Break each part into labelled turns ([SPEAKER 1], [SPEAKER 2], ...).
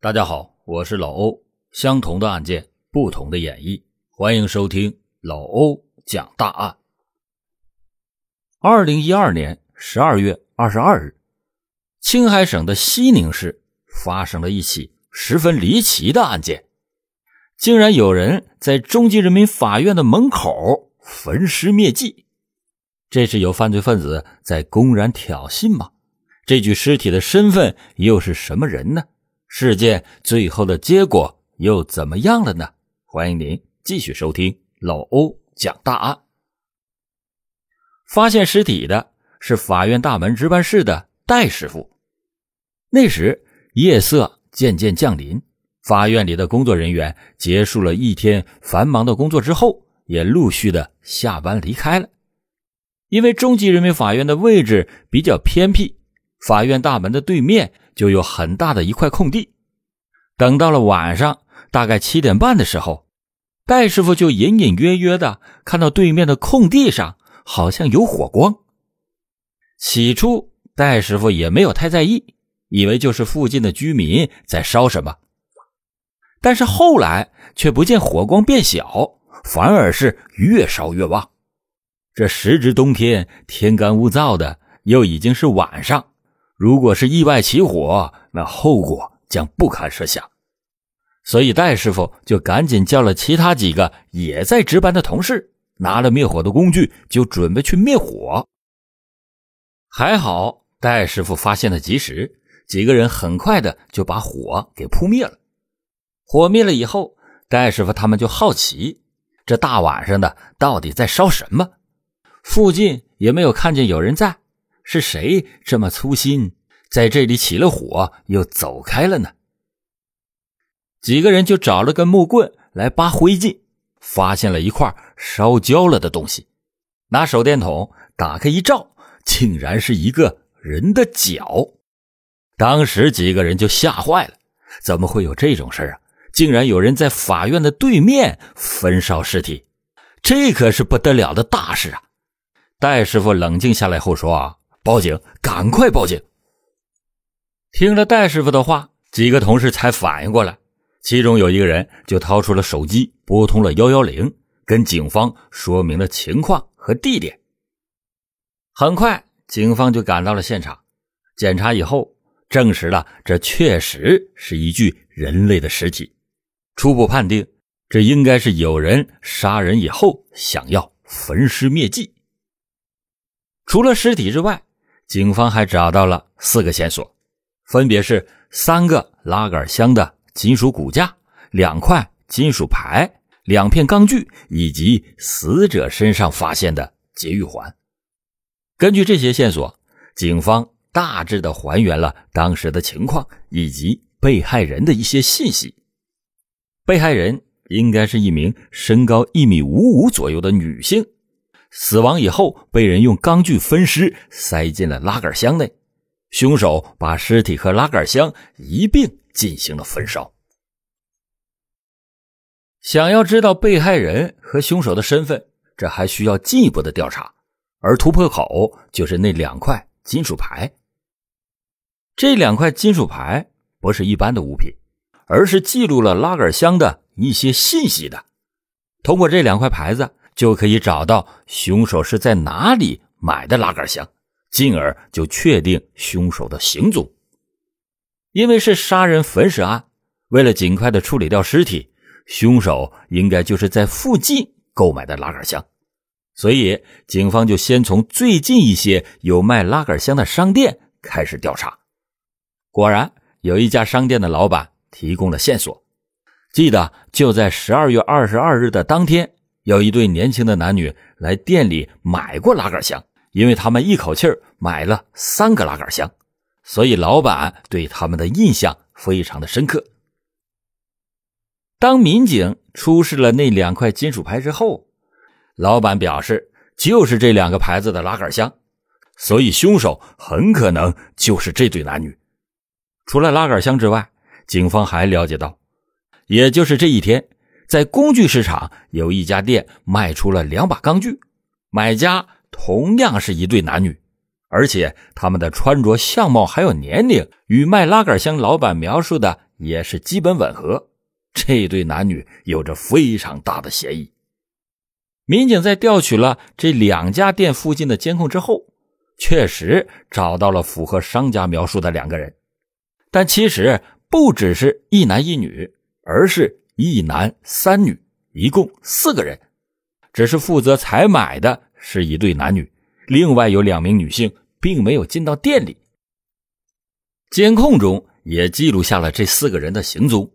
[SPEAKER 1] 大家好，我是老欧。相同的案件，不同的演绎，欢迎收听老欧讲大案。二零一二年十二月二十二日，青海省的西宁市发生了一起十分离奇的案件，竟然有人在中级人民法院的门口焚尸灭迹。这是有犯罪分子在公然挑衅吗？这具尸体的身份又是什么人呢？事件最后的结果又怎么样了呢？欢迎您继续收听老欧讲大案。发现尸体的是法院大门值班室的戴师傅。那时夜色渐渐降临，法院里的工作人员结束了一天繁忙的工作之后，也陆续的下班离开了。因为中级人民法院的位置比较偏僻，法院大门的对面。就有很大的一块空地，等到了晚上，大概七点半的时候，戴师傅就隐隐约约的看到对面的空地上好像有火光。起初，戴师傅也没有太在意，以为就是附近的居民在烧什么。但是后来却不见火光变小，反而是越烧越旺。这时值冬天，天干物燥的，又已经是晚上。如果是意外起火，那后果将不堪设想。所以戴师傅就赶紧叫了其他几个也在值班的同事，拿了灭火的工具，就准备去灭火。还好戴师傅发现的及时，几个人很快的就把火给扑灭了。火灭了以后，戴师傅他们就好奇，这大晚上的到底在烧什么？附近也没有看见有人在。是谁这么粗心，在这里起了火又走开了呢？几个人就找了根木棍来扒灰烬，发现了一块烧焦了的东西，拿手电筒打开一照，竟然是一个人的脚。当时几个人就吓坏了，怎么会有这种事啊？竟然有人在法院的对面焚烧尸体，这可是不得了的大事啊！戴师傅冷静下来后说啊。报警！赶快报警！听了戴师傅的话，几个同事才反应过来，其中有一个人就掏出了手机，拨通了幺幺零，跟警方说明了情况和地点。很快，警方就赶到了现场，检查以后，证实了这确实是一具人类的尸体。初步判定，这应该是有人杀人以后想要焚尸灭迹。除了尸体之外，警方还找到了四个线索，分别是三个拉杆箱的金属骨架、两块金属牌、两片钢锯，以及死者身上发现的节育环。根据这些线索，警方大致的还原了当时的情况以及被害人的一些信息。被害人应该是一名身高一米五五左右的女性。死亡以后，被人用钢锯分尸，塞进了拉杆箱内。凶手把尸体和拉杆箱一并进行了焚烧。想要知道被害人和凶手的身份，这还需要进一步的调查。而突破口就是那两块金属牌。这两块金属牌不是一般的物品，而是记录了拉杆箱的一些信息的。通过这两块牌子。就可以找到凶手是在哪里买的拉杆箱，进而就确定凶手的行踪。因为是杀人焚尸案，为了尽快的处理掉尸体，凶手应该就是在附近购买的拉杆箱，所以警方就先从最近一些有卖拉杆箱的商店开始调查。果然，有一家商店的老板提供了线索，记得就在十二月二十二日的当天。有一对年轻的男女来店里买过拉杆箱，因为他们一口气买了三个拉杆箱，所以老板对他们的印象非常的深刻。当民警出示了那两块金属牌之后，老板表示就是这两个牌子的拉杆箱，所以凶手很可能就是这对男女。除了拉杆箱之外，警方还了解到，也就是这一天。在工具市场有一家店卖出了两把钢锯，买家同样是一对男女，而且他们的穿着、相貌还有年龄与卖拉杆箱老板描述的也是基本吻合，这对男女有着非常大的嫌疑。民警在调取了这两家店附近的监控之后，确实找到了符合商家描述的两个人，但其实不只是一男一女，而是一男三女，一共四个人。只是负责采买的是一对男女，另外有两名女性并没有进到店里。监控中也记录下了这四个人的行踪。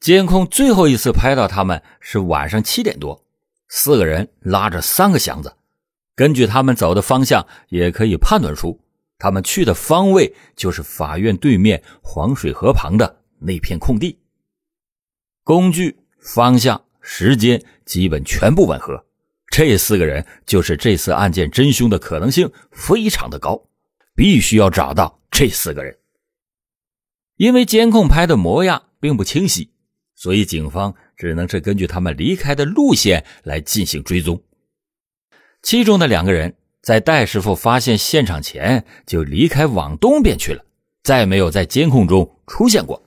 [SPEAKER 1] 监控最后一次拍到他们是晚上七点多，四个人拉着三个箱子。根据他们走的方向，也可以判断出他们去的方位就是法院对面黄水河旁的那片空地。工具、方向、时间基本全部吻合。这四个人就是这次案件真凶的可能性非常的高，必须要找到这四个人。因为监控拍的模样并不清晰，所以警方只能是根据他们离开的路线来进行追踪。其中的两个人在戴师傅发现现场前就离开往东边去了，再没有在监控中出现过。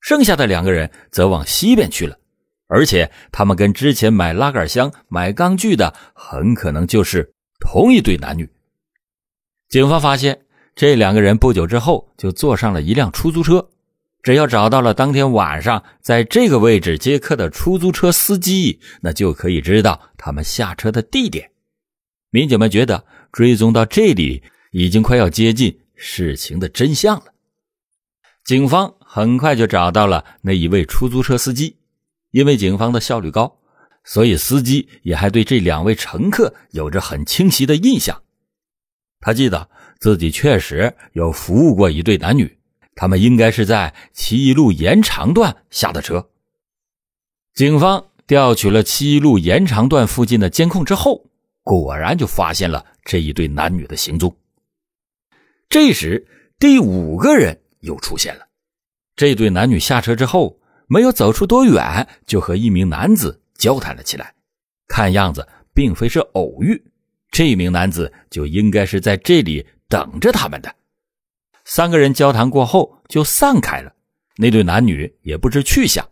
[SPEAKER 1] 剩下的两个人则往西边去了。而且他们跟之前买拉杆箱、买钢锯的很可能就是同一对男女。警方发现这两个人不久之后就坐上了一辆出租车，只要找到了当天晚上在这个位置接客的出租车司机，那就可以知道他们下车的地点。民警们觉得追踪到这里已经快要接近事情的真相了。警方很快就找到了那一位出租车司机。因为警方的效率高，所以司机也还对这两位乘客有着很清晰的印象。他记得自己确实有服务过一对男女，他们应该是在七一路延长段下的车。警方调取了七一路延长段附近的监控之后，果然就发现了这一对男女的行踪。这时，第五个人又出现了。这对男女下车之后。没有走出多远，就和一名男子交谈了起来。看样子并非是偶遇，这名男子就应该是在这里等着他们的。三个人交谈过后就散开了，那对男女也不知去向。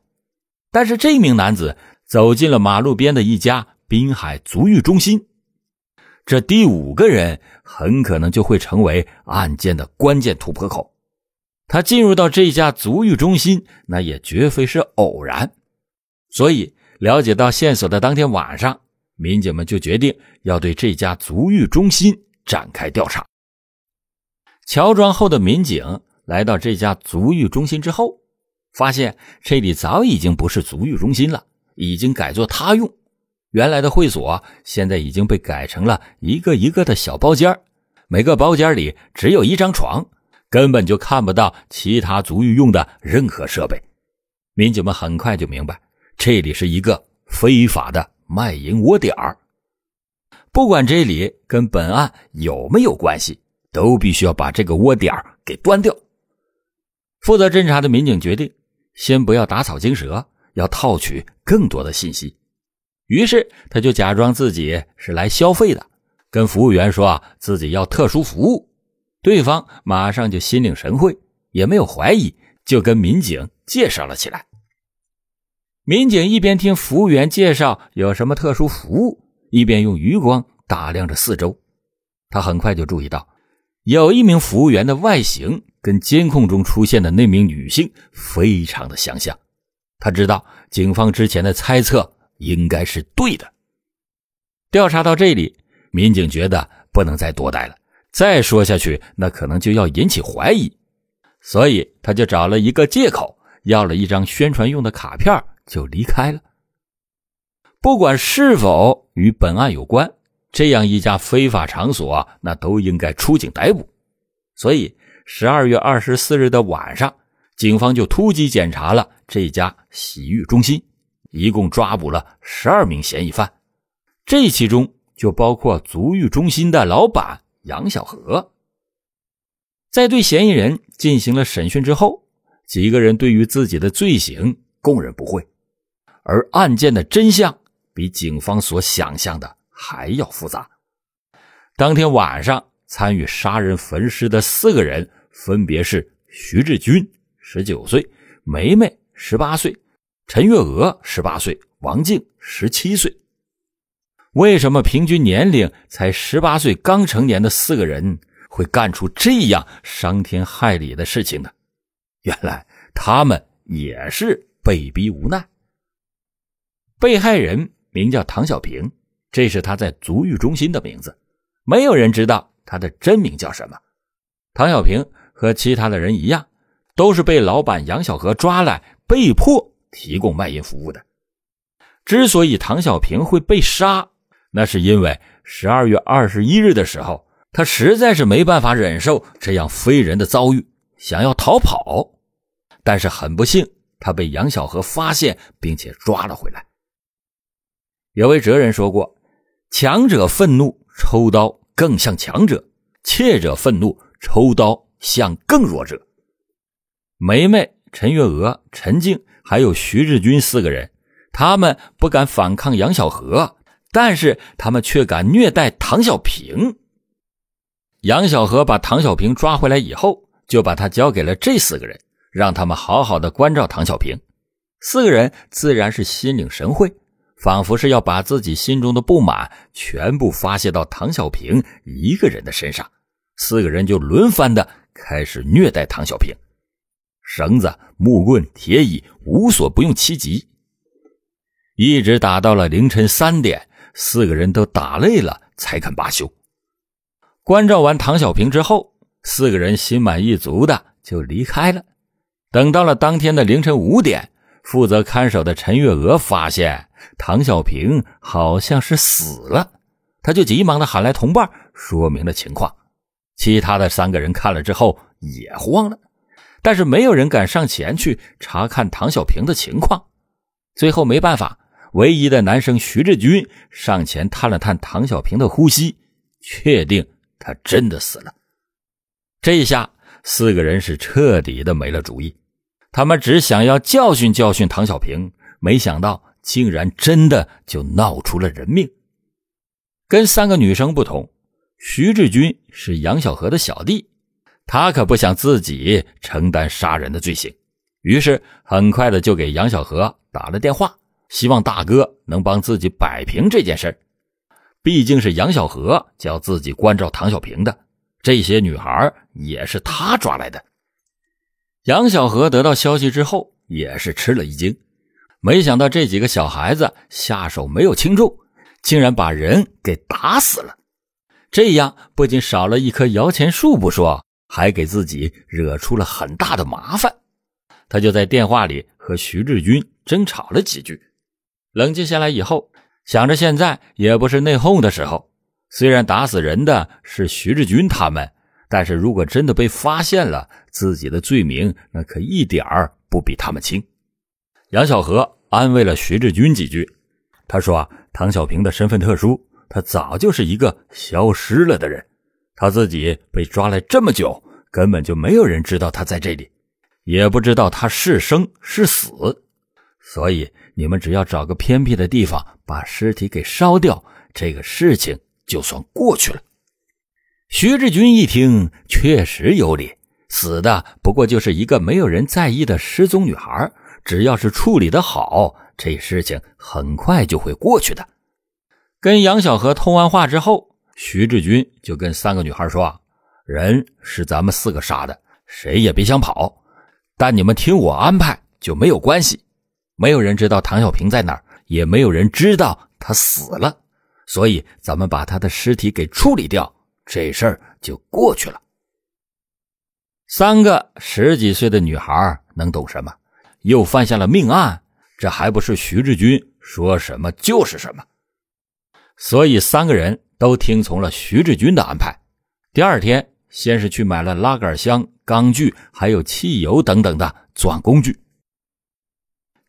[SPEAKER 1] 但是这名男子走进了马路边的一家滨海足浴中心，这第五个人很可能就会成为案件的关键突破口。他进入到这家足浴中心，那也绝非是偶然。所以，了解到线索的当天晚上，民警们就决定要对这家足浴中心展开调查。乔装后的民警来到这家足浴中心之后，发现这里早已经不是足浴中心了，已经改作他用。原来的会所现在已经被改成了一个一个的小包间，每个包间里只有一张床。根本就看不到其他足浴用的任何设备，民警们很快就明白，这里是一个非法的卖淫窝点儿。不管这里跟本案有没有关系，都必须要把这个窝点儿给端掉。负责侦查的民警决定，先不要打草惊蛇，要套取更多的信息。于是他就假装自己是来消费的，跟服务员说啊，自己要特殊服务。对方马上就心领神会，也没有怀疑，就跟民警介绍了起来。民警一边听服务员介绍有什么特殊服务，一边用余光打量着四周。他很快就注意到，有一名服务员的外形跟监控中出现的那名女性非常的相像。他知道警方之前的猜测应该是对的。调查到这里，民警觉得不能再多待了。再说下去，那可能就要引起怀疑，所以他就找了一个借口，要了一张宣传用的卡片，就离开了。不管是否与本案有关，这样一家非法场所，那都应该出警逮捕。所以，十二月二十四日的晚上，警方就突击检查了这家洗浴中心，一共抓捕了十二名嫌疑犯，这其中就包括足浴中心的老板。杨小河在对嫌疑人进行了审讯之后，几个人对于自己的罪行供认不讳，而案件的真相比警方所想象的还要复杂。当天晚上参与杀人焚尸的四个人分别是徐志军（十九岁）、梅梅十八岁，陈月娥十八岁，王静十七岁。为什么平均年龄才十八岁、刚成年的四个人会干出这样伤天害理的事情呢？原来他们也是被逼无奈。被害人名叫唐小平，这是他在足浴中心的名字，没有人知道他的真名叫什么。唐小平和其他的人一样，都是被老板杨小河抓来，被迫提供卖淫服务的。之所以唐小平会被杀，那是因为十二月二十一日的时候，他实在是没办法忍受这样非人的遭遇，想要逃跑，但是很不幸，他被杨小河发现并且抓了回来。有位哲人说过：“强者愤怒抽刀更像强者，怯者愤怒抽刀像更弱者。”梅梅、陈月娥、陈静还有徐志军四个人，他们不敢反抗杨小河，但是他们却敢虐待唐小平。杨小河把唐小平抓回来以后，就把他交给了这四个人，让他们好好的关照唐小平。四个人自然是心领神会。仿佛是要把自己心中的不满全部发泄到唐小平一个人的身上，四个人就轮番的开始虐待唐小平，绳子、木棍、铁椅无所不用其极，一直打到了凌晨三点，四个人都打累了才肯罢休。关照完唐小平之后，四个人心满意足的就离开了。等到了当天的凌晨五点。负责看守的陈月娥发现唐小平好像是死了，他就急忙的喊来同伴，说明了情况。其他的三个人看了之后也慌了，但是没有人敢上前去查看唐小平的情况。最后没办法，唯一的男生徐志军上前探了探唐小平的呼吸，确定他真的死了。这一下，四个人是彻底的没了主意。他们只想要教训教训唐小平，没想到竟然真的就闹出了人命。跟三个女生不同，徐志军是杨小河的小弟，他可不想自己承担杀人的罪行，于是很快的就给杨小河打了电话，希望大哥能帮自己摆平这件事毕竟是杨小河叫自己关照唐小平的，这些女孩也是他抓来的。杨小河得到消息之后，也是吃了一惊，没想到这几个小孩子下手没有轻重，竟然把人给打死了。这样不仅少了一棵摇钱树不说，还给自己惹出了很大的麻烦。他就在电话里和徐志军争吵了几句，冷静下来以后，想着现在也不是内讧的时候，虽然打死人的是徐志军他们。但是如果真的被发现了，自己的罪名那可一点儿不比他们轻。杨小河安慰了徐志军几句，他说：“啊，唐小平的身份特殊，他早就是一个消失了的人，他自己被抓来这么久，根本就没有人知道他在这里，也不知道他是生是死，所以你们只要找个偏僻的地方把尸体给烧掉，这个事情就算过去了。”徐志军一听，确实有理，死的不过就是一个没有人在意的失踪女孩，只要是处理的好，这事情很快就会过去的。跟杨小河通完话之后，徐志军就跟三个女孩说：“人是咱们四个杀的，谁也别想跑，但你们听我安排就没有关系。没有人知道唐小平在哪儿，也没有人知道他死了，所以咱们把他的尸体给处理掉。”这事儿就过去了。三个十几岁的女孩能懂什么？又犯下了命案，这还不是徐志军说什么就是什么？所以三个人都听从了徐志军的安排。第二天，先是去买了拉杆箱、钢锯，还有汽油等等的作案工具。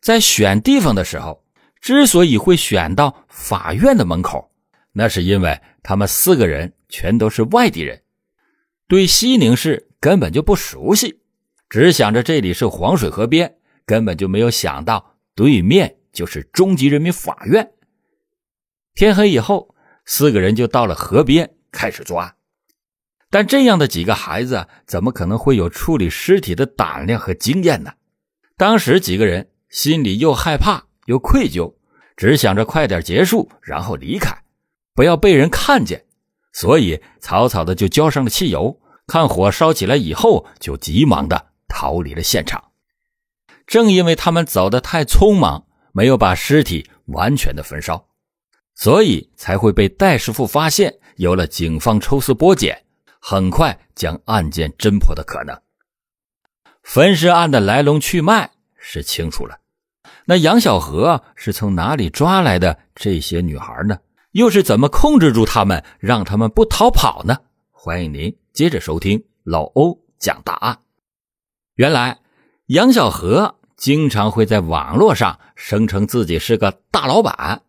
[SPEAKER 1] 在选地方的时候，之所以会选到法院的门口，那是因为他们四个人。全都是外地人，对西宁市根本就不熟悉，只想着这里是黄水河边，根本就没有想到对面就是中级人民法院。天黑以后，四个人就到了河边开始作案，但这样的几个孩子怎么可能会有处理尸体的胆量和经验呢？当时几个人心里又害怕又愧疚，只想着快点结束，然后离开，不要被人看见，所以草草的就浇上了汽油。看火烧起来以后，就急忙的逃离了现场。正因为他们走得太匆忙，没有把尸体完全的焚烧，所以才会被戴师傅发现，有了警方抽丝剥茧，很快将案件侦破的可能。焚尸案的来龙去脉是清楚了，那杨小河是从哪里抓来的这些女孩呢？又是怎么控制住他们，让他们不逃跑呢？欢迎您接着收听老欧讲大案。原来杨小河经常会在网络上声称自己是个大老板，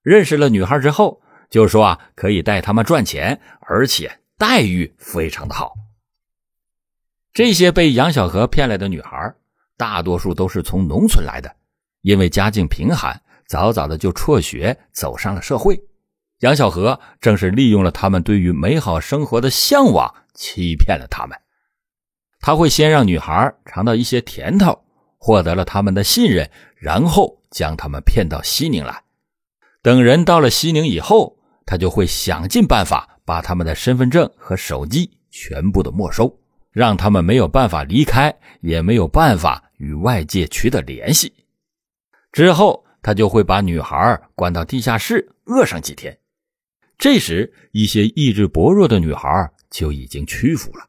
[SPEAKER 1] 认识了女孩之后，就说啊可以带他们赚钱，而且待遇非常的好。这些被杨小河骗来的女孩，大多数都是从农村来的，因为家境贫寒，早早的就辍学，走上了社会。杨小河正是利用了他们对于美好生活的向往，欺骗了他们。他会先让女孩尝到一些甜头，获得了他们的信任，然后将他们骗到西宁来。等人到了西宁以后，他就会想尽办法把他们的身份证和手机全部的没收。让他们没有办法离开，也没有办法与外界取得联系。之后，他就会把女孩关到地下室，饿上几天。这时，一些意志薄弱的女孩就已经屈服了。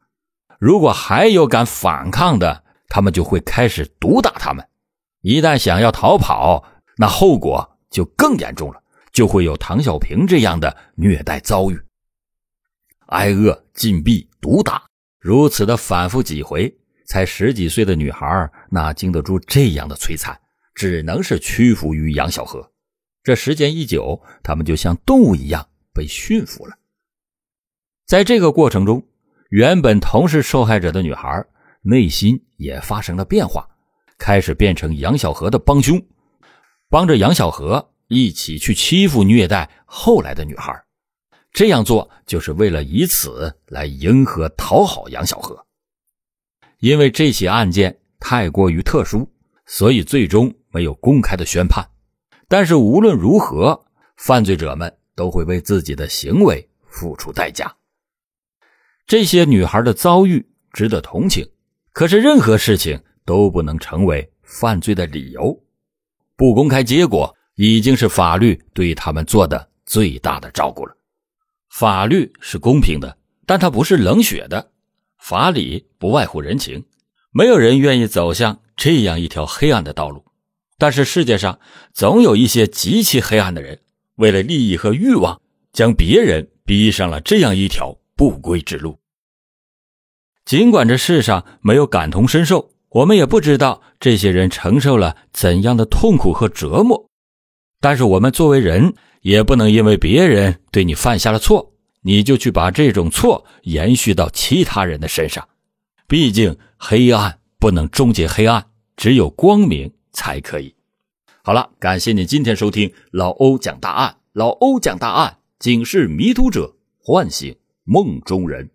[SPEAKER 1] 如果还有敢反抗的，他们就会开始毒打他们。一旦想要逃跑，那后果就更严重了，就会有唐小平这样的虐待遭遇：挨饿、禁闭、毒打。如此的反复几回，才十几岁的女孩哪经得住这样的摧残？只能是屈服于杨小河。这时间一久，他们就像动物一样被驯服了。在这个过程中，原本同是受害者的女孩内心也发生了变化，开始变成杨小河的帮凶，帮着杨小河一起去欺负、虐待后来的女孩。这样做就是为了以此来迎合、讨好杨小河。因为这起案件太过于特殊，所以最终没有公开的宣判。但是无论如何，犯罪者们都会为自己的行为付出代价。这些女孩的遭遇值得同情，可是任何事情都不能成为犯罪的理由。不公开结果已经是法律对他们做的最大的照顾了。法律是公平的，但它不是冷血的。法理不外乎人情，没有人愿意走向这样一条黑暗的道路。但是世界上总有一些极其黑暗的人，为了利益和欲望，将别人逼上了这样一条不归之路。尽管这世上没有感同身受，我们也不知道这些人承受了怎样的痛苦和折磨，但是我们作为人。也不能因为别人对你犯下了错，你就去把这种错延续到其他人的身上。毕竟黑暗不能终结黑暗，只有光明才可以。好了，感谢你今天收听老欧讲大案。老欧讲大案，警示迷途者，唤醒梦中人。